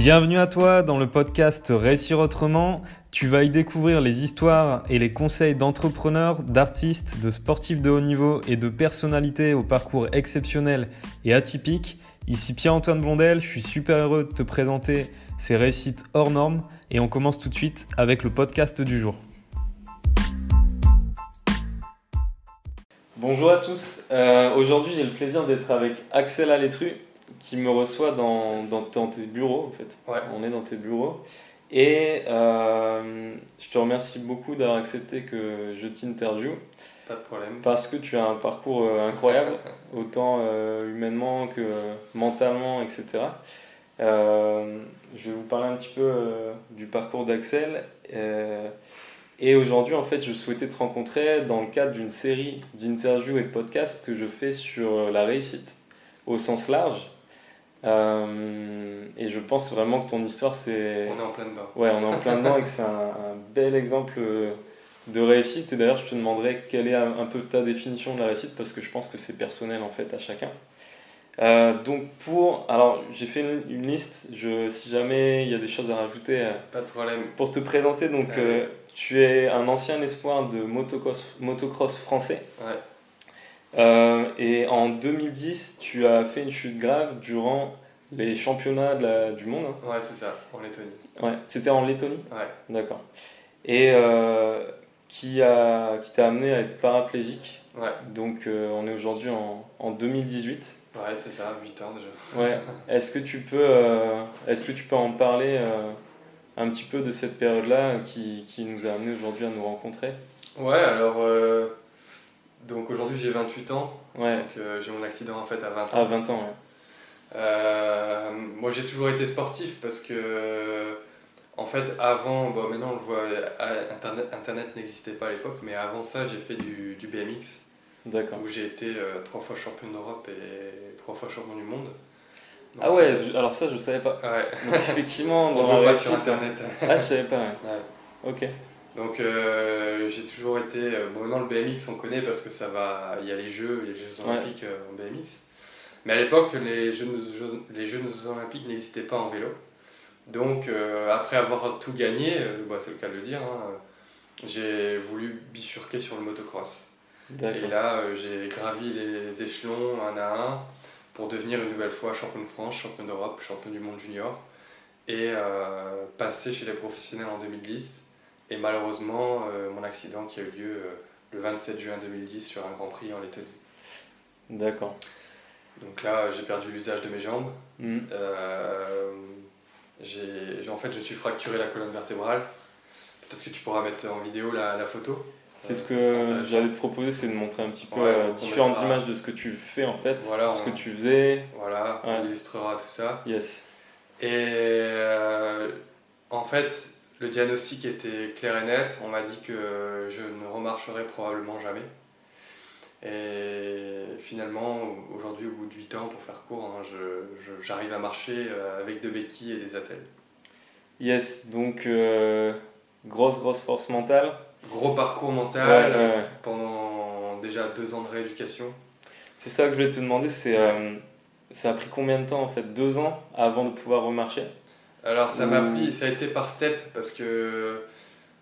Bienvenue à toi dans le podcast Réussir autrement. Tu vas y découvrir les histoires et les conseils d'entrepreneurs, d'artistes, de sportifs de haut niveau et de personnalités au parcours exceptionnel et atypique. Ici Pierre-Antoine Blondel, je suis super heureux de te présenter ces réussites hors normes et on commence tout de suite avec le podcast du jour. Bonjour à tous, euh, aujourd'hui j'ai le plaisir d'être avec Axel Alétru qui me reçoit dans, dans, tes bureaux en fait. Ouais. On est dans tes bureaux. Et euh, je te remercie beaucoup d'avoir accepté que je t'interviewe. Pas de problème. Parce que tu as un parcours euh, incroyable, autant euh, humainement que mentalement, etc. je vais vous parler un petit peu du parcours d'Axel. et aujourd'hui, en fait, je souhaitais te rencontrer dans le cadre d'une série d'interviews et de podcasts que je fais sur la réussite au sens large. Euh, et je pense vraiment que ton histoire, c'est. On est en plein dedans. Ouais, on est en plein dedans et que c'est un, bel exemple de réussite. Et d'ailleurs, je te demanderais quelle est un peu ta définition de la réussite parce que je pense que c'est personnel en fait à chacun. Euh, donc pour, alors j'ai fait une, liste. Je, si jamais il y a des choses à rajouter. Euh, Pas de problème. Pour te présenter, donc tu es un ancien espoir de motocross, motocross français. Ouais. Euh, et en 2010, tu as fait une chute grave durant les championnats de la, du monde. Hein. Ouais, c'est ça, en Lettonie. Ouais, c'était en Lettonie? Ouais. D'accord. Et euh, qui t'a amené à être paraplégique? Ouais. Donc euh, on est aujourd'hui en, en, 2018. Ouais, c'est ça, 8 ans déjà. Ouais. Est-ce que tu peux est-ce que tu peux en parler un petit peu de cette période-là qui, qui nous a amené aujourd'hui à nous rencontrer? Ouais, alors donc aujourd'hui j'ai 28 ans. Ouais. Donc euh, j'ai mon accident en fait à 20 ans. À 20 ans, ouais. Euh, moi j'ai toujours été sportif parce que en fait avant, bon, maintenant on le voit, Internet, Internet n'existait pas à l'époque, mais avant ça j'ai fait du, du BMX. D'accord. Où j'ai été euh, trois fois champion d'Europe et trois fois champion du monde. ah ouais, alors ça je savais pas. Ouais. Donc effectivement, on voit pas sur internet. Ah je savais pas. Ouais. Ok. Donc euh, j'ai toujours été. Euh, bon, maintenant le BMX on connaît parce que ça va. Il y a les Jeux, les Jeux Olympiques euh, en BMX. Mais à l'époque, les Jeux, les Jeux Olympiques n'existaient pas en vélo. Donc après avoir tout gagné, bah, c'est le cas de le dire, hein, j'ai voulu bifurquer sur le motocross. Et là, j'ai gravi les échelons un à un pour devenir une nouvelle fois champion de France, champion d'Europe, champion du monde junior et passer chez les professionnels en 2010 et malheureusement, euh, mon accident qui a eu lieu euh, le 27 juin 2010 sur un Grand Prix en Lettonie. D'accord. Donc là, j'ai perdu l'usage de mes jambes. Mm. Euh, en fait, je me suis fracturé la colonne vertébrale. Peut-être que tu pourras mettre en vidéo la, photo. C'est ce que j'allais te proposer, c'est de montrer un petit peu différentes images de ce que tu fais en fait, voilà, ce que tu faisais. Voilà, on illustrera tout ça. Yes. Et en fait, le diagnostic était clair et net. On m'a dit que je ne remarcherais probablement jamais. Et finalement, aujourd'hui, au bout de 8 ans, pour faire court, hein, j'arrive à marcher euh, avec deux béquilles et des attelles. Yes, donc euh, grosse, grosse force mentale. Gros parcours mental pendant déjà deux ans de rééducation. C'est ça que je voulais te demander, c'est euh, ça a pris combien de temps en fait Deux ans avant de pouvoir remarcher? Alors ça m'a pris, ça a été par step parce que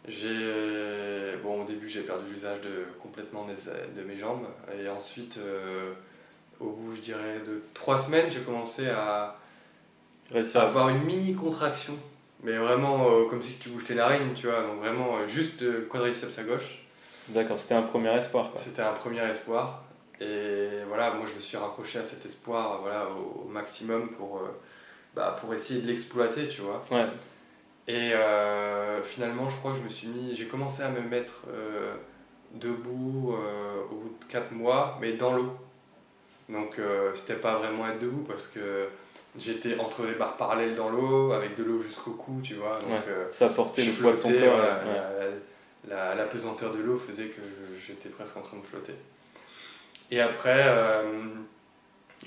j'ai, bon au début j'ai perdu l'usage de complètement de mes jambes. Et ensuite euh, au bout je dirais de trois semaines j'ai commencé à, avoir une mini contraction, mais vraiment euh, comme si tu bouges tes narines, tu vois, donc vraiment euh, juste quadriceps à gauche. D'accord, c'était un premier espoir. C'était un premier espoir. Et voilà, moi je me suis raccroché à cet espoir voilà au maximum pour bah, pour essayer de l'exploiter, tu vois. Ouais. Et euh, finalement, je crois que je me suis mis, j'ai commencé à me mettre euh, debout euh, au bout de 4 mois, mais dans l'eau. Donc c'était pas vraiment être debout parce que j'étais entre les barres parallèles dans l'eau, avec de l'eau jusqu'au cou, tu vois. Donc, ça portait le poids de ton corps. La, la, pesanteur de l'eau faisait que j'étais presque en train de flotter. Et après,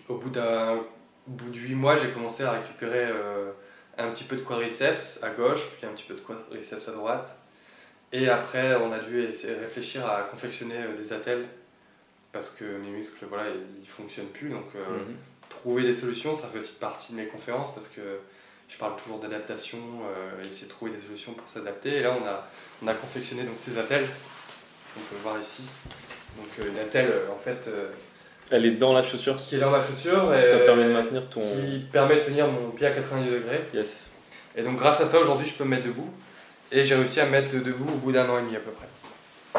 au bout d'un au bout de 8 mois, j'ai commencé à récupérer euh, un petit peu de quadriceps à gauche, puis un petit peu de quadriceps à droite. Et après, on a dû essayer de réfléchir à confectionner euh, des attelles parce que mes muscles, voilà, ils fonctionnent plus. Donc, euh, mhm. trouver des solutions, ça fait aussi partie de mes conférences parce que je parle toujours d'adaptation, essayer de trouver des solutions pour s'adapter. Et là, on a, on a confectionné donc, ces attelles, on peut voir ici. Donc une attelle, en fait... Elle est dans la chaussure Qui est dans ma chaussure. Et, ça permet de maintenir ton... Qui permet de tenir mon pied à 90 degrés. Yes. Et donc grâce à ça, aujourd'hui, je peux me mettre debout. Et j'ai réussi à me mettre debout au bout d'un an et demi à peu près.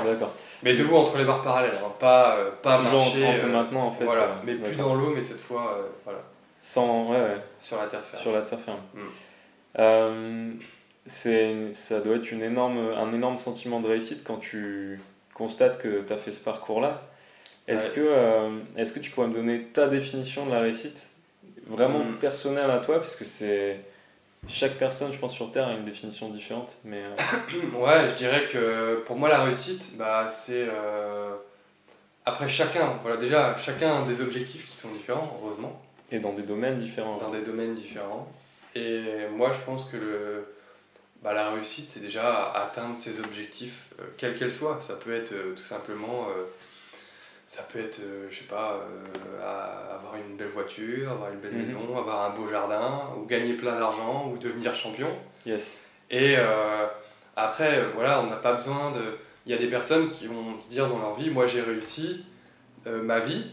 D'accord. Mais debout entre les barres parallèles, hein. pas, euh, pas marcher. En maintenant en fait. Voilà, euh, mais plus dans l'eau, mais cette fois, euh, voilà. Sans, ouais, ouais. Sur la terre ferme. Sur la terre ferme. Mm. c'est, ça doit être une énorme, un énorme sentiment de réussite quand tu constates que tu as fait ce parcours-là. Est-ce que, est-ce que tu pourrais me donner ta définition de la réussite Vraiment mm. personnelle à toi, puisque c'est chaque personne, je pense, sur Terre a une définition différente. Mais, euh, ouais, je dirais que pour moi, la réussite, bah, c'est. Euh, après, chacun, voilà, déjà, chacun a des objectifs qui sont différents, heureusement. Et dans des domaines différents. Dans des domaines différents. Et moi, je pense que le, bah, la réussite, c'est déjà atteindre ses objectifs, euh, quels qu'elles soient. Ça peut être tout simplement ça peut être, euh, je sais pas, euh, avoir une belle voiture, avoir une belle mhm. maison, avoir un beau jardin, ou gagner plein d'argent, ou devenir champion. Yes. Et euh, après, voilà, on n'a pas besoin de. Il y a des personnes qui vont se dire dans leur vie, moi j'ai réussi ma vie,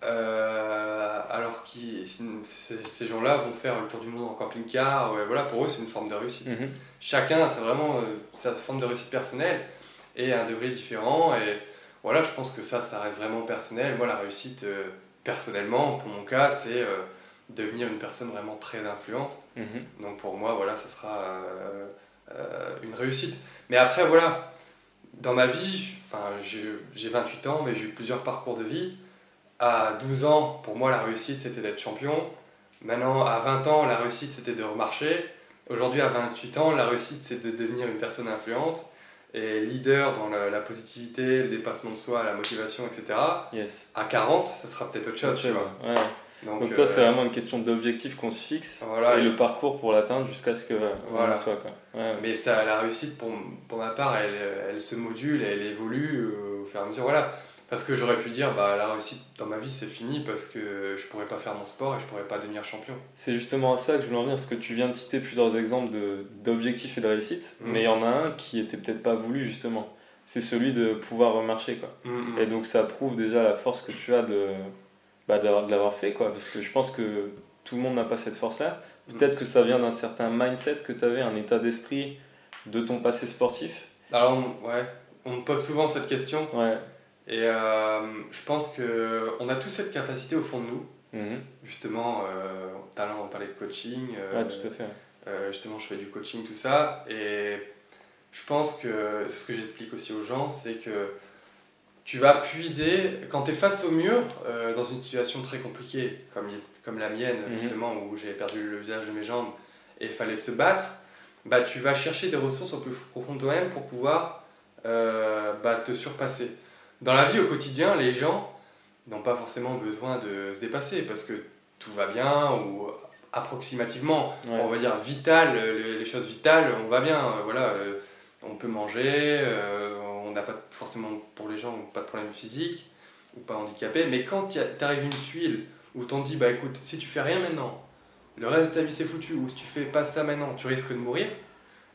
alors que ces, gens-là vont faire le tour du monde en camping-car. Ouais, voilà, pour eux, c'est une forme de réussite. Mhm. Chacun, c'est vraiment sa forme de réussite personnelle et à un degré différent. Et voilà, je pense que ça, ça reste vraiment personnel. Moi, la réussite, euh, personnellement, pour mon cas, c'est euh, devenir une personne vraiment très influente. Mhm. Donc pour moi, voilà, ça sera euh, une réussite. Mais après, voilà, dans ma vie, j'ai 28 ans, mais j'ai eu plusieurs parcours de vie. À 12 ans, pour moi, la réussite, c'était d'être champion. Maintenant, à 20 ans, la réussite, c'était de remarcher. Aujourd'hui, à 28 ans, la réussite, c'est de devenir une personne influente et leader dans la, positivité, le dépassement de soi, la motivation, etc. Yes. À 40, ça sera peut-être autre chose, tu vois. Donc, toi, c'est euh, vraiment une question d'objectif qu'on se fixe voilà, et, le parcours pour l'atteindre jusqu'à ce que voilà. soit. Quoi. Mais ça, la réussite, pour, pour ma part, elle, elle, se module, elle évolue euh, au fur et à mesure. Voilà. Parce que j'aurais pu dire, bah, la réussite dans ma vie, c'est fini parce que je pourrais pas faire mon sport et je pourrais pas devenir champion. C'est justement à ça que je voulais en venir, parce que tu viens de citer plusieurs exemples d'objectifs et de réussite, mmh. mais il y en a un qui était peut-être pas voulu justement. C'est celui de pouvoir marcher. Quoi. Mmh, mmh. Et donc ça prouve déjà la force que tu as de, bah, de l'avoir fait, quoi, parce que je pense que tout le monde n'a pas cette force-là. Peut-être que ça vient d'un certain mindset que tu avais, un état d'esprit de ton passé sportif. Alors, ouais, on me pose souvent cette question. Ouais. Et euh, je pense qu'on a tous cette capacité au fond de nous. Mhm. Justement, euh, talent, on parlait de coaching. Euh, tout à fait. Euh, justement, je fais du coaching, tout ça. Et je pense que ce que j'explique aussi aux gens, c'est que tu vas puiser, quand tu es face au mur, dans une situation très compliquée, comme, comme la mienne, mhm. justement, où j'ai perdu le visage de mes jambes et il fallait se battre, bah, tu vas chercher des ressources au plus profond de toi-même pour pouvoir bah, te surpasser. Dans la vie au quotidien, les gens n'ont pas forcément besoin de se dépasser parce que tout va bien ou approximativement, on va dire vital, les, choses vitales, on va bien. Euh, voilà, euh, on peut manger, euh, on n'a pas forcément pour les gens pas de problème physique ou pas handicapé, mais quand t'arrives une tuile où t'en dis bah écoute, si tu fais rien maintenant, le reste de ta vie c'est foutu, ou si tu fais pas ça maintenant, tu risques de mourir,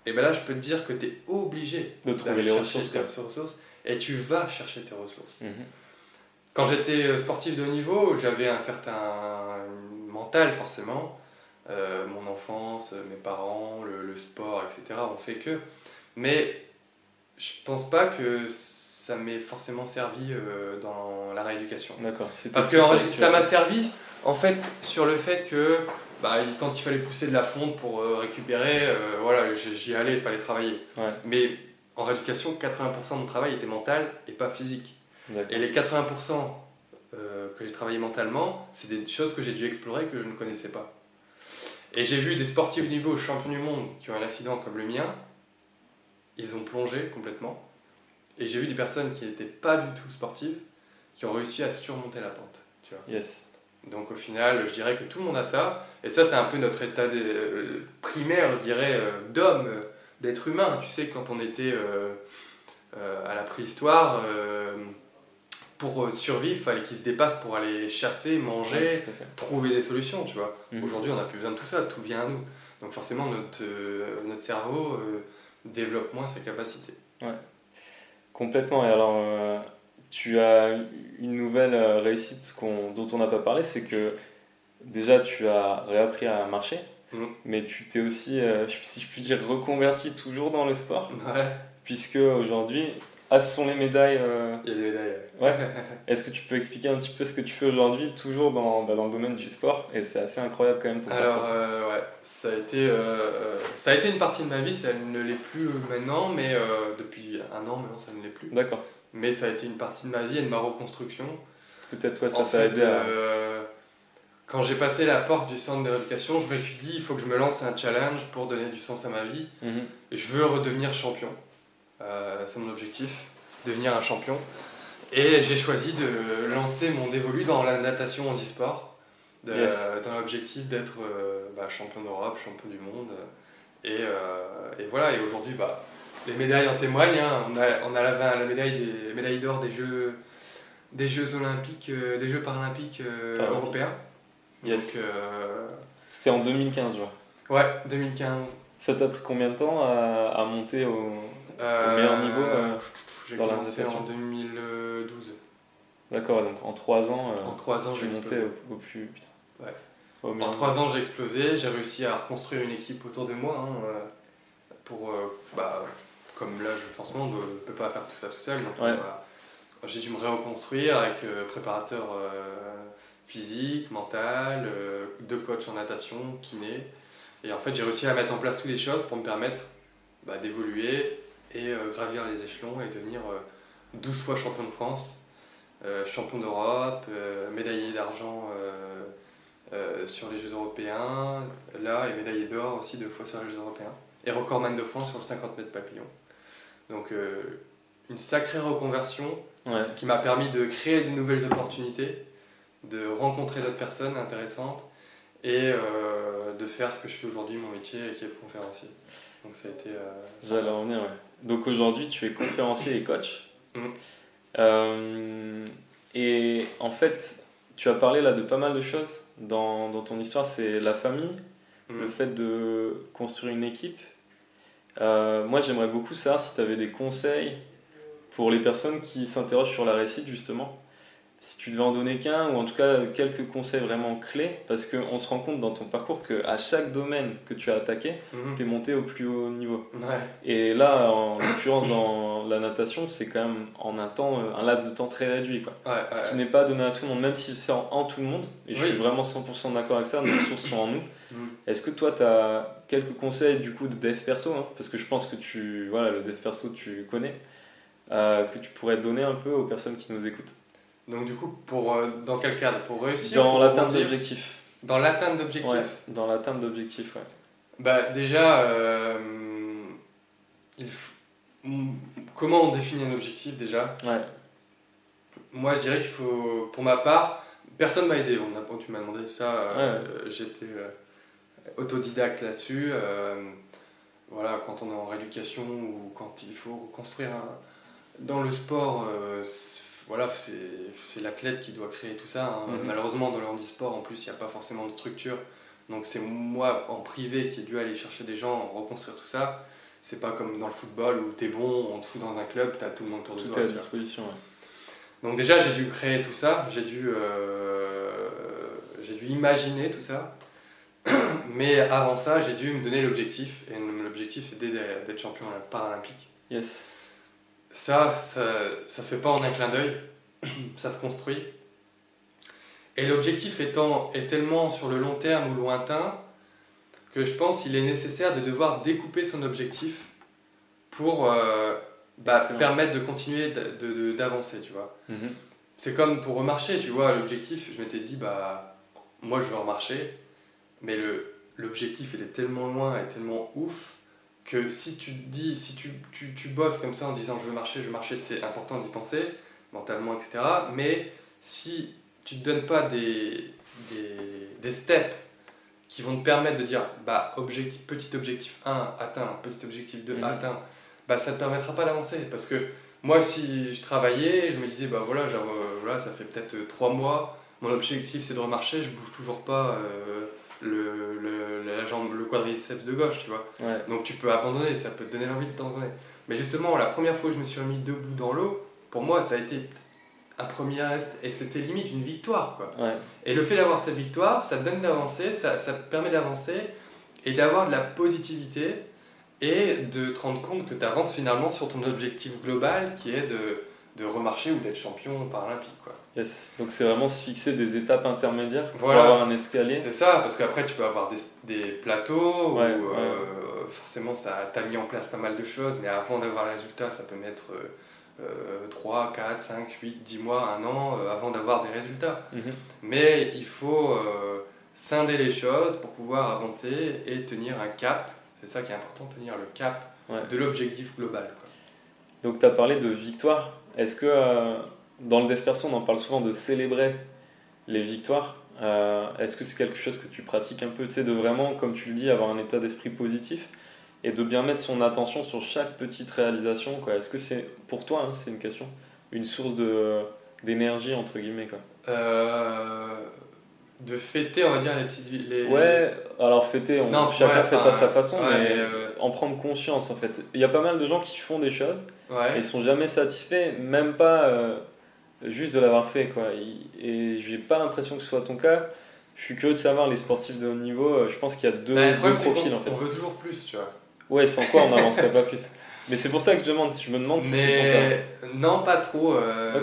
et ben là je peux te dire que tu es obligé de trouver les ressources, ressources et tu vas chercher tes ressources. Mhm. Quand j'étais euh, sportif de haut niveau, j'avais un certain mental forcément. Euh, mon enfance, mes parents, le, sport, etc. ont fait que. Mais je pense pas que ça m'ait forcément servi euh, dans la rééducation. D'accord. Parce que ça m'a servi en fait sur le fait que bah, quand il fallait pousser de la fonte pour récupérer, voilà, j'y allais, il fallait travailler. Mais en rééducation, 80% de mon travail était mental et pas physique. Et les 80% euh, que j'ai travaillé mentalement, c'est des choses que j'ai dû explorer que je ne connaissais pas. Et j'ai vu des sportifs de niveau champions du monde qui ont un accident comme le mien, ils ont plongé complètement. Et j'ai vu des personnes qui n'étaient pas du tout sportives, qui ont réussi à surmonter la pente. Tu vois. Yes. Donc au final, je dirais que tout le monde a ça. Et ça, c'est un peu notre état euh, primaire, je dirais, euh, d'homme d'être humain. Tu sais, quand on était euh, euh, à la préhistoire, euh, pour survivre, il fallait qu'ils se dépassent pour aller chasser, manger, trouver des solutions, tu vois. Mhm. Aujourd'hui, on n'a plus besoin de tout ça, tout vient à nous. Donc forcément, notre, notre cerveau développe moins ses capacités. Ouais. Complètement. Et alors, tu as une nouvelle réussite dont on n'a pas parlé, c'est que déjà tu as réappris à marcher. Mm. Mais tu t'es aussi, euh, si je puis dire, reconverti toujours dans le sport. Ouais. Puisque aujourd'hui, ah, ce sont les médailles. Euh, Il y a des médailles. Ouais. Est-ce que tu peux expliquer un petit peu ce que tu fais aujourd'hui, toujours dans, bah, dans, le domaine du sport? Et c'est assez incroyable quand même. Alors, euh, ouais, ça a, été, ça a été une partie de ma vie, ça ne l'est plus maintenant, mais depuis un an maintenant, ça ne l'est plus. D'accord. Mais ça a été une partie de ma vie et de ma reconstruction. Peut-être, ouais, ça t'a aidé à quand j'ai passé la porte du centre de rééducation, je me suis dit il faut que je me lance un challenge pour donner du sens à ma vie. Mhm. Et je veux redevenir champion. Euh, c'est mon objectif, devenir un champion. Et j'ai choisi de lancer mon dévolu dans la natation handisport, sport dans l'objectif d'être euh, bah, champion d'Europe, champion du monde. Et, euh, et voilà, et aujourd'hui, bah, les médailles en témoignent. Hein. On, a, on a la, la médaille des médailles d'or des Jeux, des Jeux olympiques, des Jeux paralympiques européens. Euh, C'était en 2015, je vois. Ouais, 2015. Ça t'a pris combien de temps à, monter au, meilleur niveau euh, J'ai commencé en 2012. D'accord, donc en 3 ans, euh, en 3 ans j'ai monté au, plus. Ouais. en 3 ans, j'ai explosé. J'ai réussi à reconstruire une équipe autour de moi. Hein, pour, bah, comme là, je, forcément, je ne peux pas faire tout ça tout seul. j'ai dû me reconstruire avec préparateur physique, mental, euh, deux coachs en natation, kiné. Et en fait, j'ai réussi à mettre en place toutes les choses pour me permettre bah, d'évoluer et euh, gravir les échelons et devenir 12 euh, fois champion de France, champion d'Europe, médaillé d'argent sur les Jeux européens, là, et médaillé d'or aussi deux fois sur les Jeux européens, et recordman de France sur le 50 mètres papillon. Donc, une sacrée reconversion qui m'a permis de créer de nouvelles opportunités de rencontrer d'autres personnes intéressantes et euh, de faire ce que je fais aujourd'hui, mon métier, qui est conférencier. Donc ça a été... Euh, revenir, ouais. Donc aujourd'hui, tu es conférencier et coach. Mm. Euh, et en fait, tu as parlé là de pas mal de choses dans, dans ton histoire. C'est la famille, mm. le fait de construire une équipe. moi, j'aimerais beaucoup savoir si tu avais des conseils pour les personnes qui s'interrogent sur la réussite, justement si tu devais en donner qu'un, ou en tout cas quelques conseils vraiment clés, parce qu'on se rend compte dans ton parcours qu'à chaque domaine que tu as attaqué, mhm. tu es monté au plus haut niveau. Et là, en l'occurrence, dans la natation, c'est quand même en un temps, un laps de temps très réduit. Quoi. Ce qui n'est pas donné à tout le monde, même si c'est en, tout le monde, et je suis vraiment 100% d'accord avec ça, nos ressources sont en nous. Mhm. Est-ce que toi, tu as quelques conseils du coup de dev perso, hein, parce que je pense que tu, voilà, le dev perso, tu connais, euh, que tu pourrais donner un peu aux personnes qui nous écoutent? Donc du coup, pour, euh, dans quel cadre? Pour réussir Dans l'atteinte d'objectifs. Dans l'atteinte d'objectifs ouais, Dans l'atteinte d'objectifs, ouais. Bah déjà, euh, il comment on définit un objectif déjà? Ouais. Moi je dirais qu'il faut, pour ma part, personne m'a aidé. On a, tu m'as demandé ça, euh, j'étais autodidacte là-dessus. voilà, quand on est en rééducation ou quand il faut construire un... Dans le sport, voilà, c'est l'athlète qui doit créer tout ça. Hein. Mhm. Malheureusement, dans le handisport, en plus, il n'y a pas forcément de structure. Donc c'est moi, en privé, qui ai dû aller chercher des gens, reconstruire tout ça. C'est pas comme dans le football où tu es bon, on te fout dans un club, tu as tout le monde autour de toi. Tout à disposition. Donc déjà, j'ai dû créer tout ça, j'ai dû, euh, j'ai dû imaginer tout ça. Mais avant ça, j'ai dû me donner l'objectif. Et l'objectif, c'était d'être champion paralympique. Yes. Ça, ça, ça se fait pas en un clin d'œil, ça se construit. Et l'objectif étant est tellement sur le long terme ou lointain que je pense qu'il est nécessaire de devoir découper son objectif pour euh, bah, permettre de continuer d'avancer, tu vois. Mhm. C'est comme pour remarcher, tu vois, l'objectif, je m'étais dit, bah, moi je veux remarcher, mais l'objectif il est tellement loin et tellement ouf que si tu dis, si tu, tu, tu, bosses comme ça en disant je veux marcher, je veux marcher, c'est important d'y penser, mentalement, etc. Mais si tu ne te donnes pas des, des, des, steps qui vont te permettre de dire bah, objectif, petit objectif 1 atteint, petit objectif 2 mhm. atteint, bah, ça ne te permettra pas d'avancer. Parce que moi, si je travaillais, je me disais bah voilà, genre, euh, voilà ça fait peut-être 3 mois, mon objectif c'est de remarcher, je bouge toujours pas. Euh, le, le, la jambe, le quadriceps de gauche, tu vois. Donc tu peux abandonner, ça peut te donner l'envie de t'abandonner. Mais justement, la première fois que je me suis remis debout dans l'eau, pour moi, ça a été un premier reste et c'était limite une victoire. Quoi. Et le fait d'avoir cette victoire, ça te donne d'avancer, ça, ça te permet d'avancer et d'avoir de la positivité et de te rendre compte que tu avances finalement sur ton objectif global qui est de, de remarcher ou d'être champion paralympique. Quoi. Yes. Donc c'est vraiment se fixer des étapes intermédiaires pour avoir un escalier. C'est ça, parce qu'après tu peux avoir des, des plateaux où euh, forcément ça t'a mis en place pas mal de choses, mais avant d'avoir le résultat, ça peut mettre euh, 3, 4, 5, 8, 10 mois, un an euh, avant d'avoir des résultats. Mhm. Mais il faut euh, scinder les choses pour pouvoir avancer et tenir un cap. C'est ça qui est important, tenir le cap de l'objectif global. Donc tu as parlé de victoire. Est-ce que dans le dev perso, on en parle souvent de célébrer les victoires. Euh, est-ce que c'est quelque chose que tu pratiques un peu, tu sais, de vraiment, comme tu le dis, avoir un état d'esprit positif et de bien mettre son attention sur chaque petite réalisation. Est-ce que c'est, pour toi, hein, c'est une question, une source de, d'énergie, entre guillemets euh, De fêter, on va dire, les petites... Les... Ouais, alors fêter, on, chacun fête à sa façon, mais, euh, en prendre conscience en fait. Il y a pas mal de gens qui font des choses et sont jamais satisfaits, même pas juste de l'avoir fait. Quoi. Et j'ai pas l'impression que ce soit ton cas. Je suis curieux de savoir, les sportifs de haut niveau, euh, je pense qu'il y a deux, bah, deux profils en fait. On veut toujours plus, tu vois. Ouais, sans quoi on n'avancerait pas plus. Mais c'est pour ça que je demande, je me demande si c'est ton cas. Non, pas trop. Euh,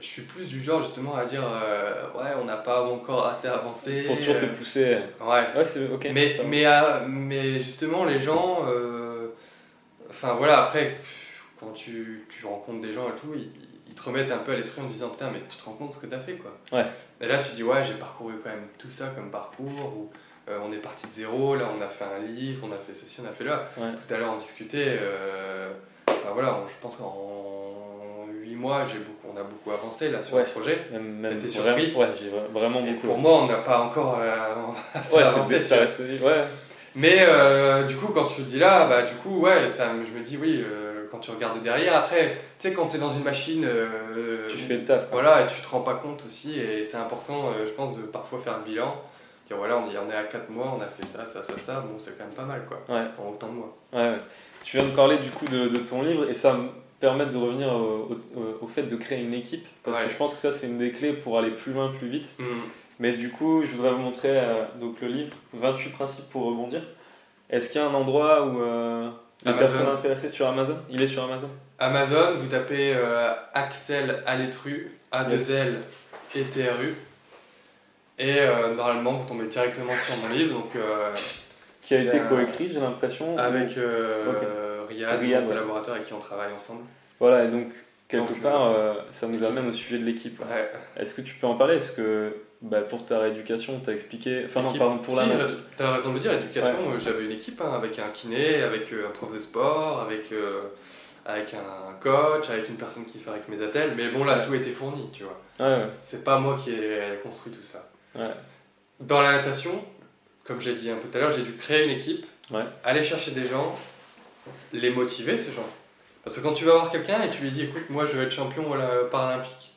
Je suis plus du genre justement à dire euh, ouais, on n'a pas encore assez avancé. Pour toujours te pousser. Ouais. Ouais, c'est ok. Mais, mais, euh, mais, justement, les gens. Enfin voilà, après, quand tu, tu rencontres des gens et tout, ils, te remettent un peu à l'esprit en disant putain mais tu te rends compte ce que tu as fait quoi. Ouais. Et là tu dis ouais j'ai parcouru quand même tout ça comme parcours ou euh, on est parti de zéro, là on a fait un livre, on a fait ceci, on a fait là. Tout à l'heure on discutait, euh, voilà, je pense qu'en 8 mois beaucoup, on a beaucoup avancé là sur le projet. Même, même surpris Ouais, j'ai vraiment beaucoup. pour moi on n'a pas encore euh, assez avancé. Ça reste, ouais. Mais euh, du coup, quand tu le dis là, bah, du coup, ouais, ça, je me dis oui, euh, quand tu regardes derrière, après, tu sais, quand tu es dans une machine. Euh, tu fais le taf. Voilà, et tu te rends pas compte aussi, et c'est important, je pense, de parfois faire le bilan. Dire voilà, on, est à 4 mois, on a fait ça, ça, ça, ça, bon, c'est quand même pas mal, quoi, ouais. en autant de mois. Ouais, Tu viens de parler du coup de, de, ton livre, et ça me permet de revenir au, au, fait de créer une équipe, parce que je pense que ça, c'est une des clés pour aller plus loin, plus vite. Mmh. Mais du coup, je voudrais vous montrer donc, le livre 28 principes pour rebondir. Est-ce qu'il y a un endroit où euh, les personnes intéressées sur Amazon? Il est sur Amazon Amazon, vous tapez euh, Axel Aletru, A2L et TRU. Et euh, normalement, vous tombez directement sur mon livre. Donc, qui a été coécrit, j'ai l'impression Avec Riyad, mon collaborateur avec qui on travaille ensemble. Voilà, et donc, quelque part, ça nous amène au sujet de l'équipe. Est-ce que tu peux en parler? Est-ce que bah, pour ta rééducation, t'as expliqué. Enfin, non, pardon, pour la. T'as raison de le dire, éducation, euh, j'avais une équipe hein, avec un kiné, avec euh, un prof de sport, avec, euh, avec un coach, avec une personne qui fait avec mes attelles, mais bon, là, tout était fourni, tu vois. C'est pas moi qui ai construit tout ça. Dans la natation, comme j'ai dit un peu tout à l'heure, j'ai dû créer une équipe, aller chercher des gens, les motiver, ces gens. Parce que quand tu vas voir quelqu'un et tu lui dis, écoute, moi, je veux être champion paralympique,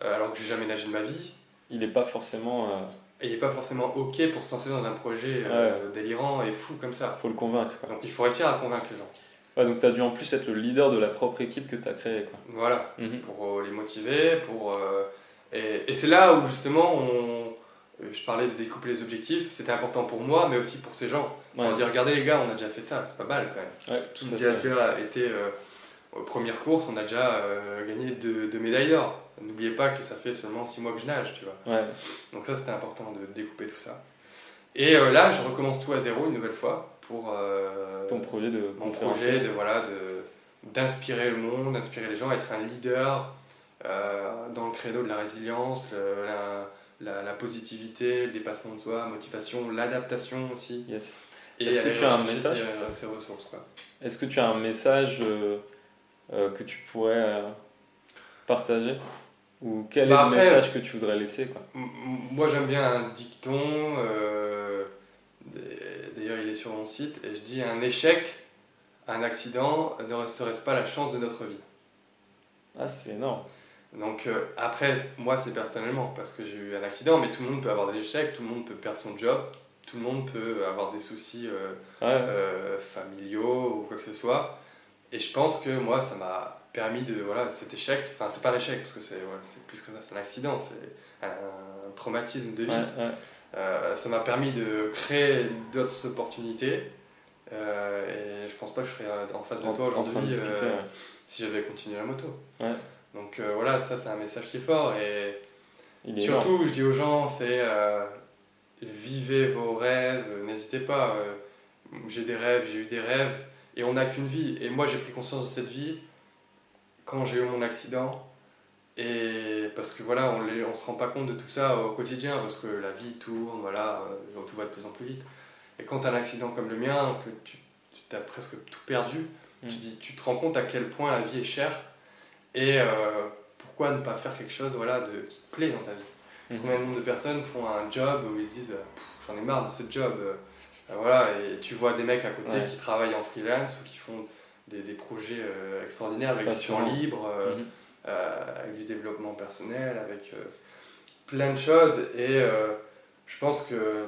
alors que j'ai jamais nagé de ma vie, il n'est pas forcément. Euh, il n'est pas forcément OK pour se lancer dans un projet euh, délirant et fou comme ça. Il faut le convaincre. Donc il faut réussir à convaincre les gens. Ouais, donc tu as dû en plus être le leader de la propre équipe que tu as créée. Quoi. Voilà, mhm. pour euh, les motiver. Pour, et, et c'est là où justement on, je parlais de découper les objectifs, c'était important pour moi, mais aussi pour ces gens. On dire regardez les gars, on a déjà fait ça, c'est pas mal quand même. Ouais, tout à fait. a été aux premières courses, on a déjà gagné deux, deux médailles d'or. N'oubliez pas que ça fait seulement 6 mois que je nage, tu vois. Donc ça, c'était important de découper tout ça. Et euh, là, je recommence tout à zéro une nouvelle fois pour euh, ton projet de mon projet de voilà de d'inspirer le monde, d'inspirer les gens, être un leader euh, dans le créneau de la résilience, la, la, positivité, le dépassement de soi, la motivation, l'adaptation aussi. Yes. Est-ce que tu as un message ces, ressources Est-ce que tu as un message que tu pourrais partager? Ou quel est bah, le message que tu voudrais laisser quoi? Moi j'aime bien un dicton, euh, d'ailleurs il est sur mon site, et je dis un échec, un accident ne serait-ce pas la chance de notre vie? Ah c'est énorme. Donc euh, après, moi c'est personnellement, parce que j'ai eu un accident, mais tout le monde peut avoir des échecs, tout le monde peut perdre son job, tout le monde peut avoir des soucis euh, familiaux ou quoi que ce soit. Et je pense que moi, ça m'a permis de. Voilà, cet échec, enfin, c'est pas un échec, parce que c'est plus que ça, c'est un accident, c'est un, traumatisme de vie. ça m'a permis de créer d'autres opportunités. et je pense pas que je serais en face de toi aujourd'hui si j'avais continué la moto. Donc voilà, ça c'est un message qui est fort. Et surtout, je dis aux gens, c'est vivez vos rêves, n'hésitez pas. Euh, j'ai des rêves, j'ai eu des rêves, et on n'a qu'une vie. Et moi, j'ai pris conscience de cette vie quand j'ai eu mon accident. Et parce que voilà, on ne se rend pas compte de tout ça au quotidien, parce que la vie tourne, voilà, euh, tout va de plus en plus vite. Et quand tu as un accident comme le mien, que tu, tu as presque tout perdu, tu, mm. dis, tu te rends compte à quel point la vie est chère et euh, pourquoi ne pas faire quelque chose voilà, de, qui te plaît dans ta vie? Mhm. Combien de, de personnes font un job où ils se disent euh, j'en ai marre de ce job euh, voilà, et tu vois des mecs à côté qui travaillent en freelance ou qui font des, des projets extraordinaires avec du temps libre, mhm. avec du développement personnel, avec plein de choses. Et je pense que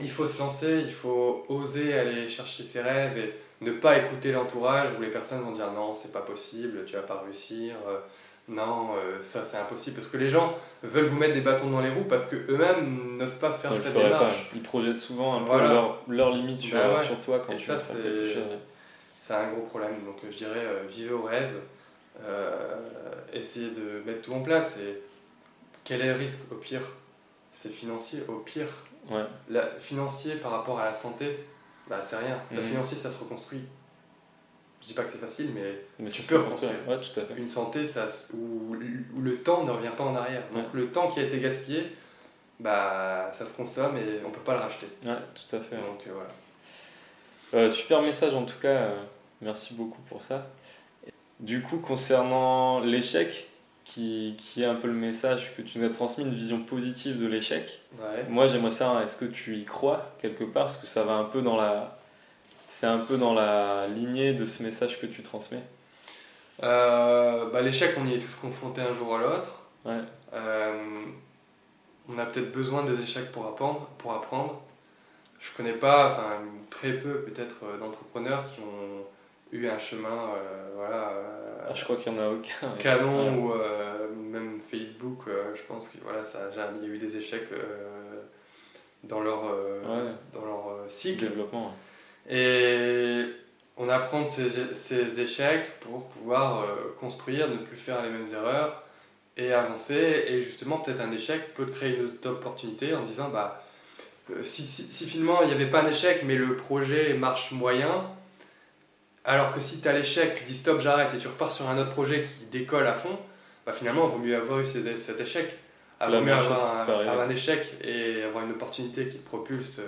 il faut se lancer, il faut oser aller chercher ses rêves et ne pas écouter l'entourage où les personnes vont dire non, c'est pas possible, tu vas pas réussir non, euh, ça c'est impossible. Parce que les gens veulent vous mettre des bâtons dans les roues parce qu'eux-mêmes n'osent pas faire cette démarche. Ils projettent souvent un peu leurs leur limites sur, bah sur, toi quand Et tu ça, c'est un gros problème. Donc je dirais, euh, vivez au rêve, euh, essayez de mettre tout en place. Et quel est le risque Au pire, c'est financier. Au pire, la, financier par rapport à la santé, bah, c'est rien. Le mhm. financier, ça se reconstruit je dis pas que c'est facile, mais, tu peux reconstruire. tout à fait. Une santé ça, où, où, le temps ne revient pas en arrière. Donc le temps qui a été gaspillé, bah, ça se consomme et on peut pas le racheter. Ouais, tout à fait. Donc euh, voilà. Euh, super message en tout cas, euh, merci beaucoup pour ça. Du coup, concernant l'échec, qui, qui, est un peu le message que tu nous as transmis, une vision positive de l'échec. Ouais. Moi, j'aimerais savoir, est-ce que tu y crois quelque part? Parce que ça va un peu dans la, c'est un peu dans la lignée de ce message que tu transmets euh, bah, L'échec, on y est tous confrontés un jour ou l'autre. Euh, on a peut-être besoin des échecs pour apprendre. Pour apprendre. Je connais pas, enfin très peu peut-être euh, d'entrepreneurs qui ont eu un chemin, voilà. Ah, je crois qu'il y en a aucun. Canon ou même Facebook, je pense qu'il voilà, ça, y a eu des échecs dans leur, dans leur cycle. Développement. Et on apprend de ces, échecs pour pouvoir euh, construire, ne plus faire les mêmes erreurs et avancer. Et justement, peut-être un échec peut créer une autre opportunité en disant bah, euh, si, si, finalement il n'y avait pas un échec mais le projet marche moyen, alors que si tu as l'échec, tu dis stop, j'arrête et tu repars sur un autre projet qui décolle à fond, bah, finalement il vaut mieux avoir eu cet échec. Il vaut mieux avoir un, un, échec et avoir une opportunité qui te propulse.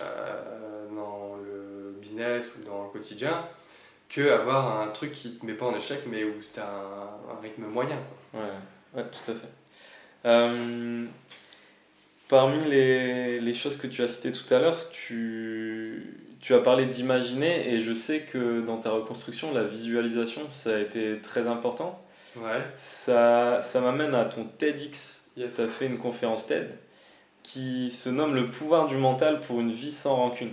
Euh, dans le business ou dans le quotidien que avoir un truc qui te met pas en échec mais où tu as un, rythme moyen. Ouais, ouais, tout à fait. Euh, parmi les, les, choses que tu as citées tout à l'heure, tu, tu as parlé d'imaginer et je sais que dans ta reconstruction, la visualisation, ça a été très important. Ouais. Ça, ça m'amène à ton TEDx. Yes. Tu as fait une conférence TED qui se nomme Le pouvoir du mental pour une vie sans rancune.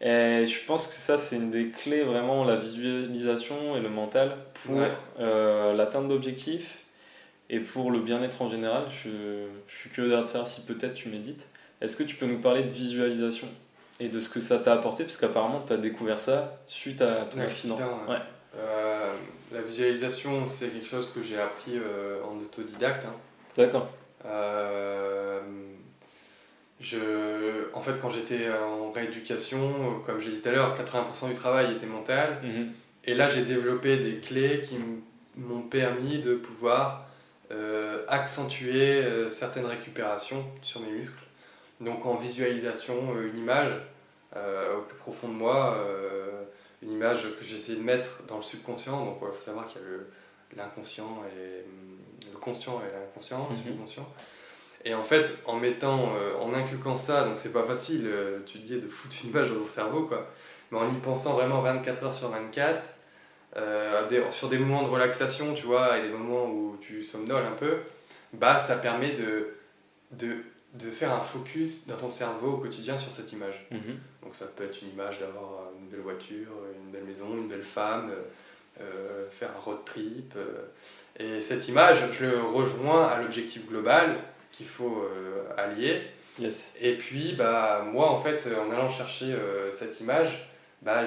Et je pense que ça, c'est une des clés vraiment, la visualisation et le mental pour euh, l'atteinte d'objectifs et pour le bien-être en général. Je, je suis curieux de savoir si peut-être tu médites. Est-ce que tu peux nous parler de visualisation? Et de ce que ça t'a apporté Parce qu'apparemment, tu as découvert ça suite à ton accident. Ouais. Euh, la visualisation, c'est quelque chose que j'ai appris euh, en autodidacte. Hein. D'accord. Je, en fait, quand j'étais en rééducation, comme j'ai dit tout à l'heure, 80% du travail était mental. Mhm. Et là, j'ai développé des clés qui m'ont permis de pouvoir euh, accentuer euh, certaines récupérations sur mes muscles. Donc en visualisation, euh, une image au plus profond de moi, une image que j'ai essayé de mettre dans le subconscient. Donc il faut savoir qu'il y a l'inconscient et le conscient et l'inconscient, le mhm. subconscient. Et en fait, en mettant, euh, en inculquant ça, donc c'est pas facile, euh, tu dis, de foutre une image dans ton cerveau, quoi. Mais en y pensant vraiment 24 heures sur 24, euh, sur des moments de relaxation, tu vois, et des moments où tu somnoles un peu, bah ça permet de, de de faire un focus dans ton cerveau au quotidien sur cette image. Mhm. Donc ça peut être une image d'avoir une belle voiture, une belle maison, une belle femme, euh, faire un road trip. euh. et cette image, je le rejoins à l'objectif global qu'il faut euh, allier. Yes. Et puis, bah, moi, en fait, en allant chercher euh, cette image, bah,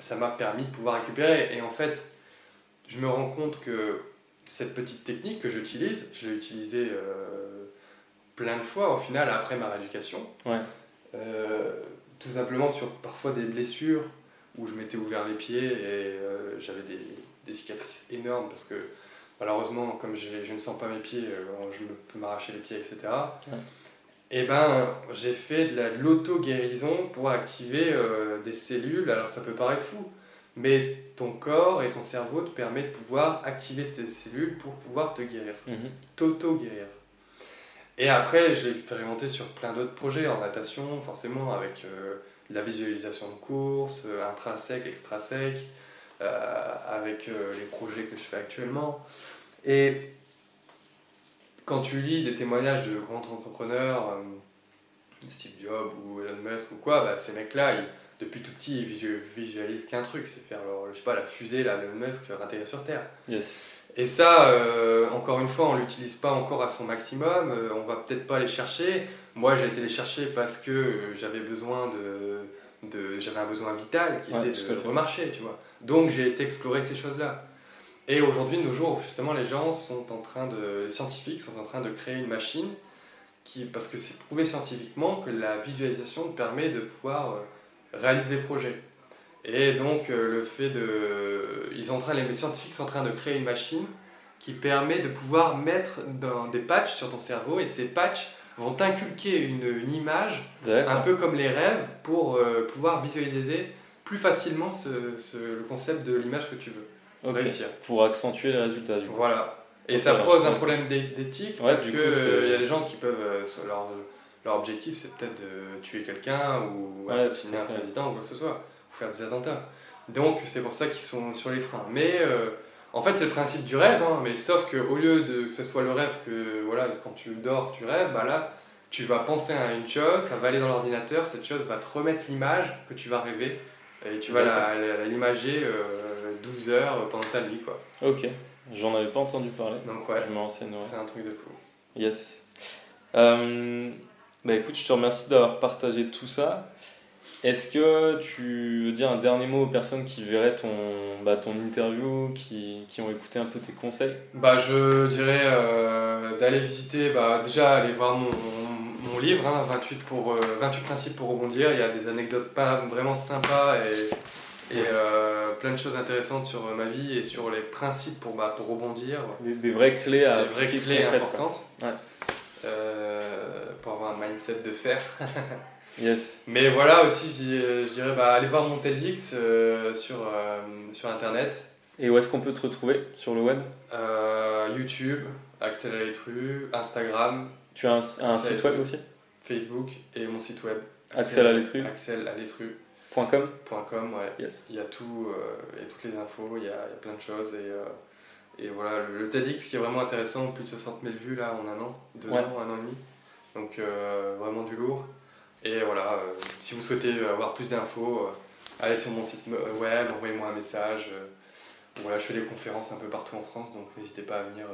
ça m'a permis de pouvoir récupérer. Et en fait, je me rends compte que cette petite technique que j'utilise, je l'ai utilisée euh, plein de fois au final après ma rééducation. Ouais. Euh, tout simplement sur parfois des blessures où je m'étais ouvert les pieds et euh, j'avais des, des cicatrices énormes parce que malheureusement, comme je ne sens pas mes pieds, euh, je me- peux m'arracher les pieds, etc. Ouais. Et ben, j'ai fait de la- de l'auto-guérison pour activer euh, des cellules. Alors ça peut paraître fou, mais ton corps et ton cerveau te permettent de pouvoir activer ces cellules pour pouvoir te guérir Mhm. t'auto-guérir. Et après, je l'ai expérimenté sur plein d'autres projets, en natation, forcément, avec euh, la visualisation de course, euh, intra-sec, extra-sec, euh, avec les projets que je fais actuellement. Et quand tu lis des témoignages de grands entrepreneurs, Steve Jobs ou Elon Musk ou quoi, bah, ces mecs-là, depuis tout petit, ils visu- visualisent qu'un truc, c'est faire leur, je sais pas, la fusée, là, Elon Musk, atterrir sur Terre. Yes. Et ça, euh, encore une fois, on l'utilise pas encore à son maximum. euh, on va peut-être pas les chercher. Moi, j'ai été les chercher parce que euh, j'avais besoin de, de j'avais un besoin vital qui Ouais, était de remarcher, tu vois. Donc, j'ai été explorer ces choses-là. Et aujourd'hui, de nos jours, justement, les gens sont en train de, les scientifiques sont en train de créer une machine qui, parce que c'est prouvé scientifiquement que la visualisation permet de pouvoir réaliser des projets. Et donc, euh, le fait de. Ils sont en train, les scientifiques sont en train de créer une machine qui permet de pouvoir mettre dans des patchs sur ton cerveau et ces patchs vont t'inculquer une, une image, un peu comme les rêves, pour euh, pouvoir visualiser plus facilement ce, ce- le concept de l'image que tu veux réussir. Pour accentuer les résultats, du coup. Voilà. Et ça alors, pose un problème d'é- d'éthique Ouais, parce c'est- euh, il y a des gens qui peuvent. euh, leur, leur objectif, c'est peut-être de tuer quelqu'un ou Ouais, assassiner un président ou quoi que ce soit, faire des attentats. Donc c'est pour ça qu'ils sont sur les freins. Mais euh, en fait, c'est le principe du rêve, hein, mais sauf qu'au lieu de que ce soit le rêve que voilà, quand tu dors, tu rêves, bah là, tu vas penser à une chose, ça va aller dans l'ordinateur, cette chose va te remettre l'image que tu vas rêver. Et tu vas l'imager euh, 12 heures pendant ta nuit, quoi. Ok. J'en avais pas entendu parler. Donc ouais, Je me c'est un truc de fou. Yes. Euh, bah écoute, je te remercie d'avoir partagé tout ça. Est-ce que tu veux dire un dernier mot aux personnes qui verraient ton, bah, ton interview, qui, qui ont écouté un peu tes conseils? Bah, je dirais euh, d'aller visiter, bah, déjà aller voir mon, mon livre, hein, 28, pour, euh, 28 principes pour rebondir. Il y a des anecdotes pas vraiment sympas et, et euh, plein de choses intéressantes sur ma vie et sur les principes pour, bah, pour rebondir. des, des vraies clés à Des vraies clés concrètes, importantes Ouais. Pour avoir un mindset de fer. Yes. Mais voilà aussi, je, je dirais bah, aller voir mon TEDx euh, sur, euh, sur internet. Et où est-ce qu'on peut te retrouver sur le web? Euh, YouTube, Axel Alétru, Instagram, Tu as un, site web aussi? Facebook et mon site web. axelaletru.com axelaletru.com, ouais. Yes. Il y a tout, euh, il y a toutes les infos, il y a, il y a plein de choses. Et, euh, et voilà, le, le TEDx qui est vraiment intéressant, plus de 60 000 vues là en un an, deux Ouais. ans, un an et demi. Donc euh, vraiment du lourd. Et voilà, euh, si vous souhaitez avoir plus d'infos, euh, allez sur mon site euh, web, envoyez-moi un message. voilà, je fais des conférences un peu partout en France, donc n'hésitez pas à venir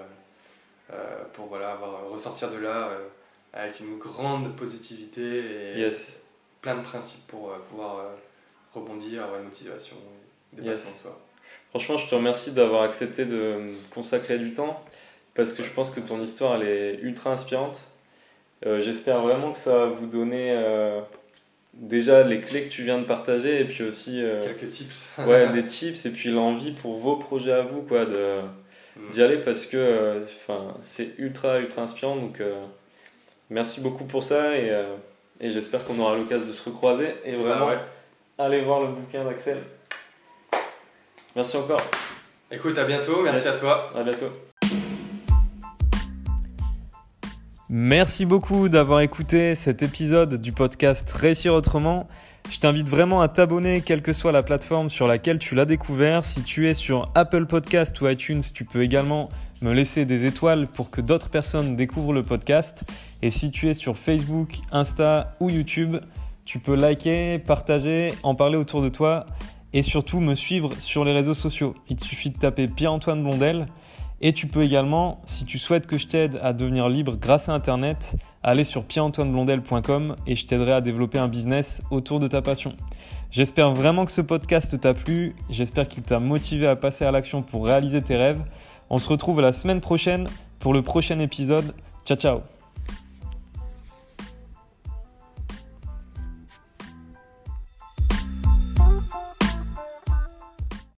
pour voilà, avoir, ressortir de là avec une grande positivité et Yes. plein de principes pour pouvoir rebondir, avoir une motivation et Yes. dépassement de soi. Franchement, je te remercie d'avoir accepté de me consacrer du temps parce que je pense que ton histoire elle est ultra inspirante. Euh, J'espère vraiment que ça va vous donner euh, déjà les clés que tu viens de partager et puis aussi euh, Quelques tips. ouais, des tips et puis l'envie pour vos projets à vous quoi de Mm. d'y aller parce que c'est ultra ultra inspirant donc merci beaucoup pour ça et, et j'espère qu'on aura l'occasion de se recroiser et Bah vraiment ouais. allez voir le bouquin d'Axel. Merci encore. Écoute, à bientôt, merci Yes. à toi. À bientôt. Merci beaucoup d'avoir écouté cet épisode du podcast Réussir autrement. Je t'invite vraiment à t'abonner, quelle que soit la plateforme sur laquelle tu l'as découvert. Si tu es sur Apple Podcast ou iTunes, tu peux également me laisser des étoiles pour que d'autres personnes découvrent le podcast. Et si tu es sur Facebook, Insta ou YouTube, tu peux liker, partager, en parler autour de toi et surtout me suivre sur les réseaux sociaux. Il te suffit de taper Pierre-Antoine Blondel. Et tu peux également, si tu souhaites que je t'aide à devenir libre grâce à Internet, aller sur pierreantoineblondel.com et je t'aiderai à développer un business autour de ta passion. J'espère vraiment que ce podcast t'a plu, j'espère qu'il t'a motivé à passer à l'action pour réaliser tes rêves. On se retrouve la semaine prochaine pour le prochain épisode. Ciao ciao